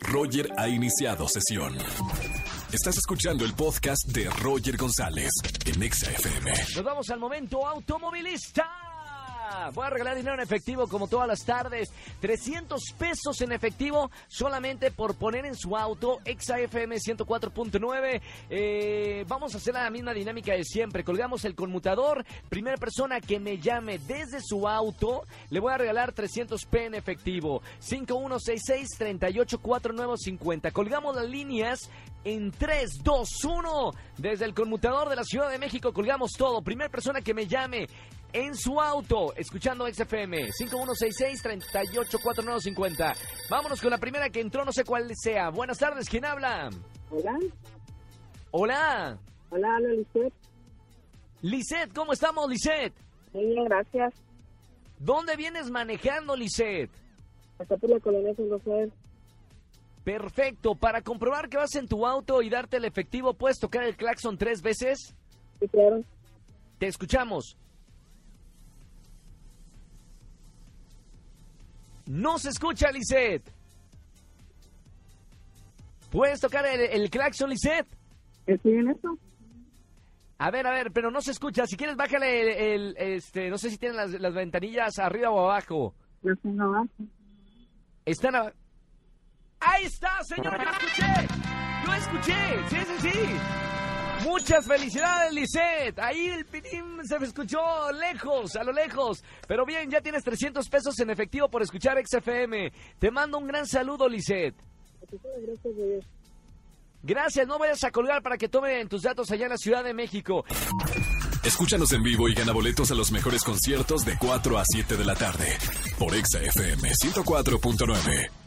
Roger ha iniciado sesión. Estás escuchando el podcast de Roger González en Exa FM. Nos vamos al momento automovilista. Voy a regalar dinero en efectivo como todas las tardes. 300 pesos en efectivo solamente por poner en su auto XAFM 104.9. Eh, vamos a hacer la misma dinámica de siempre. Colgamos el conmutador. Primera persona que me llame desde su auto, le voy a regalar 300 P en efectivo. 5166-384950. Colgamos las líneas en 3, 2, 1. Desde el conmutador de la Ciudad de México colgamos todo. Primera persona que me llame en su auto, escuchando XFM 5166-384950. Vámonos con la primera que entró, no sé cuál sea. Buenas tardes, ¿quién habla? Hola. Hola. Hola, hola, Lisette. Lisette, ¿cómo estamos, Lisette? Muy bien, gracias. ¿Dónde vienes manejando, Lisette? Hasta por la colonia San Rafael. Perfecto. Para comprobar que vas en tu auto y darte el efectivo, ¿puedes tocar el claxon tres veces? Sí, claro. Te escuchamos. No se escucha, Lisette. ¿Puedes tocar el, el claxon, Lisette? ¿Estoy en esto? A ver, a ver, pero no se escucha. Si quieres, bájale el, el, este, no sé si tienen las, las ventanillas arriba o abajo. Yo tengo abajo. Están a... Ahí está, señor, yo escuché. Yo escuché, sí, sí, sí. Muchas felicidades, Lisette. Ahí el pitín se me escuchó lejos, a lo lejos. Pero bien, ya tienes 300 pesos en efectivo por escuchar XFM. Te mando un gran saludo, Lisette. Gracias, no vayas a colgar para que tomen tus datos allá en la Ciudad de México. Escúchanos en vivo y gana boletos a los mejores conciertos de 4 a 7 de la tarde por Exa FM 104.9.